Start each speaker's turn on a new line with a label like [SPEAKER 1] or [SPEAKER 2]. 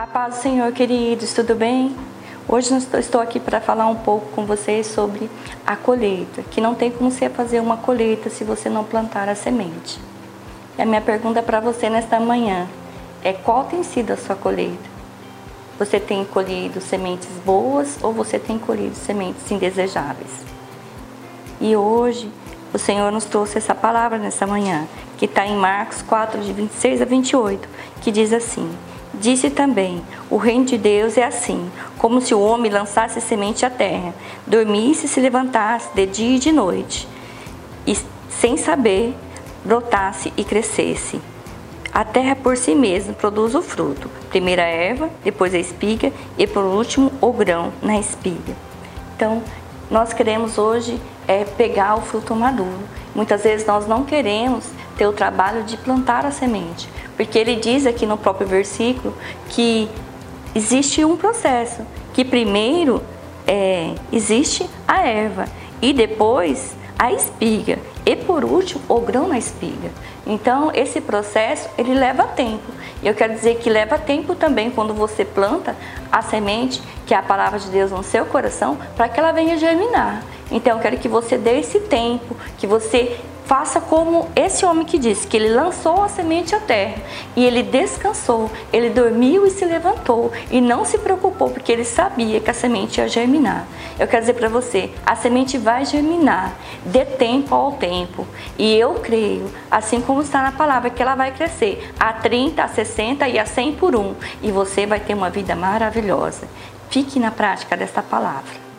[SPEAKER 1] A paz do Senhor, queridos, tudo bem? Hoje estou aqui para falar um pouco com vocês sobre a colheita, que não tem como você fazer uma colheita se você não plantar a semente. E a minha pergunta para você nesta manhã é qual tem sido a sua colheita? Você tem colhido sementes boas ou você tem colhido sementes indesejáveis? E hoje o Senhor nos trouxe essa palavra nessa manhã, que está em Marcos 4, de 26 a 28, que diz assim: Disse também: O reino de Deus é assim, como se o homem lançasse semente à terra, dormisse e se levantasse de dia e de noite, e sem saber, brotasse e crescesse. A terra por si mesma produz o fruto, primeiro a erva, depois a espiga e por último o grão na espiga. Então, nós queremos hoje é, pegar o fruto maduro. Muitas vezes nós não queremos ter o trabalho de plantar a semente, porque ele diz aqui no próprio versículo que existe um processo, que primeiro é, existe a erva e depois a espiga e por último o grão na espiga. Então esse processo ele leva tempo. E eu quero dizer que leva tempo também quando você planta a semente, que é a palavra de Deus no seu coração, para que ela venha germinar. Então eu quero que você dê esse tempo, que você Faça como esse homem que disse que ele lançou a semente à terra e ele descansou, ele dormiu e se levantou e não se preocupou porque ele sabia que a semente ia germinar. Eu quero dizer para você, a semente vai germinar, dê tempo ao tempo. E eu creio, assim como está na palavra, que ela vai crescer a 30, a 60 e a 100 por um. E você vai ter uma vida maravilhosa. Fique na prática desta palavra.